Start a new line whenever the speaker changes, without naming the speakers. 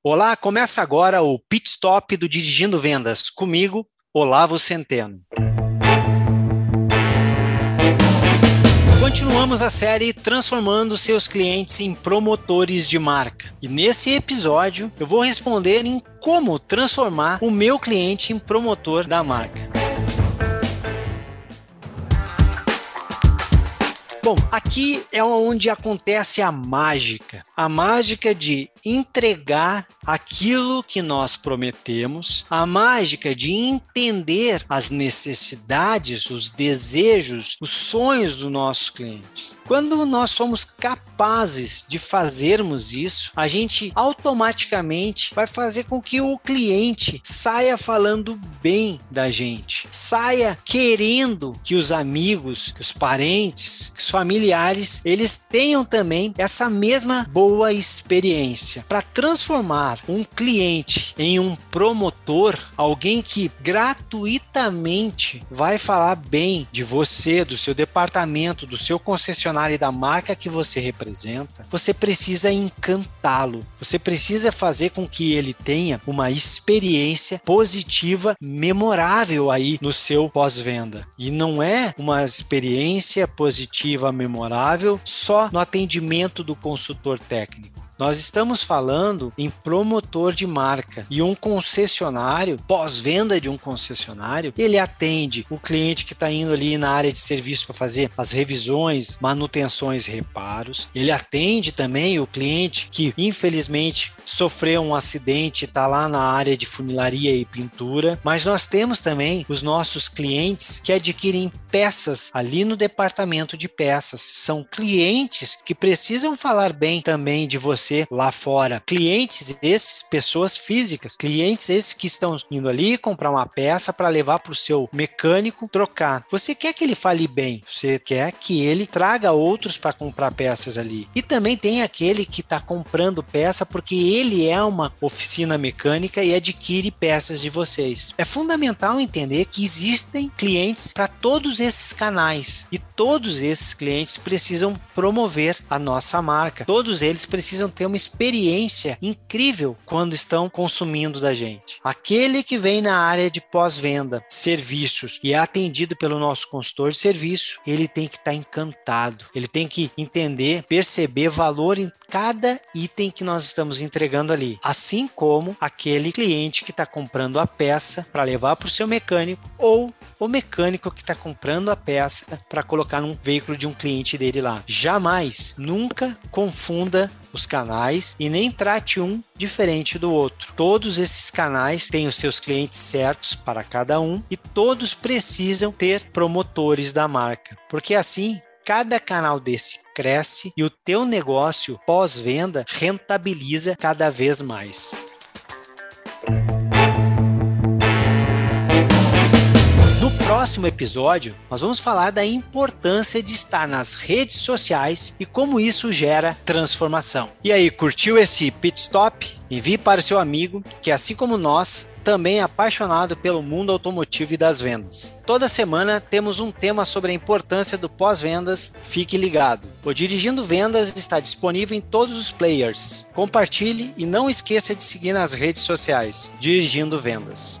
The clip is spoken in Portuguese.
Olá, começa agora o Pit Stop do Dirigindo Vendas. Comigo, Olavo Centeno. Continuamos a série transformando seus clientes em promotores de marca. E nesse episódio eu vou responder em como transformar o meu cliente em promotor da marca. Bom, aqui é onde acontece a mágica. A mágica de entregar aquilo que nós prometemos, a mágica de entender as necessidades, os desejos, os sonhos do nosso cliente. Quando nós somos capazes de fazermos isso, a gente automaticamente vai fazer com que o cliente saia falando bem da gente, saia querendo que os amigos, que os parentes, que os familiares, eles tenham também essa mesma boa experiência. Para transformar um cliente em um promotor, alguém que gratuitamente vai falar bem de você, do seu departamento, do seu concessionário e da marca que você representa, você precisa encantá-lo. Você precisa fazer com que ele tenha uma experiência positiva, memorável aí no seu pós-venda. E não é uma experiência positiva, memorável só no atendimento do consultor técnico. Nós estamos falando em promotor de marca e um concessionário, pós-venda de um concessionário, ele atende o cliente que está indo ali na área de serviço para fazer as revisões, manutenções, reparos. Ele atende também o cliente que infelizmente sofreu um acidente, está lá na área de funilaria e pintura. Mas nós temos também os nossos clientes que adquirem peças ali no departamento de peças. São clientes que precisam falar bem também de você você lá fora. Clientes esses, pessoas físicas, clientes esses que estão indo ali comprar uma peça para levar para o seu mecânico trocar. Você quer que ele fale bem, você quer que ele traga outros para comprar peças ali. E também tem aquele que está comprando peça porque ele é uma oficina mecânica e adquire peças de vocês. É fundamental entender que existem clientes para todos esses canais e todos esses clientes precisam promover a nossa marca. Todos eles precisam ter uma experiência incrível quando estão consumindo da gente. Aquele que vem na área de pós-venda, serviços e é atendido pelo nosso consultor de serviço, ele tem que estar tá encantado. Ele tem que entender, perceber valor em cada item que nós estamos entregando ali. Assim como aquele cliente que está comprando a peça para levar para o seu mecânico ou o mecânico que está comprando a peça para colocar num veículo de um cliente dele lá. Jamais, nunca confunda os canais e nem trate um diferente do outro. Todos esses canais têm os seus clientes certos para cada um e todos precisam ter promotores da marca, porque assim cada canal desse cresce e o teu negócio pós-venda rentabiliza cada vez mais. Próximo episódio, nós vamos falar da importância de estar nas redes sociais e como isso gera transformação. E aí, curtiu esse pit stop? Envie para o seu amigo que, assim como nós, também é apaixonado pelo mundo automotivo e das vendas. Toda semana temos um tema sobre a importância do pós-vendas. Fique ligado. O Dirigindo Vendas está disponível em todos os players. Compartilhe e não esqueça de seguir nas redes sociais. Dirigindo Vendas.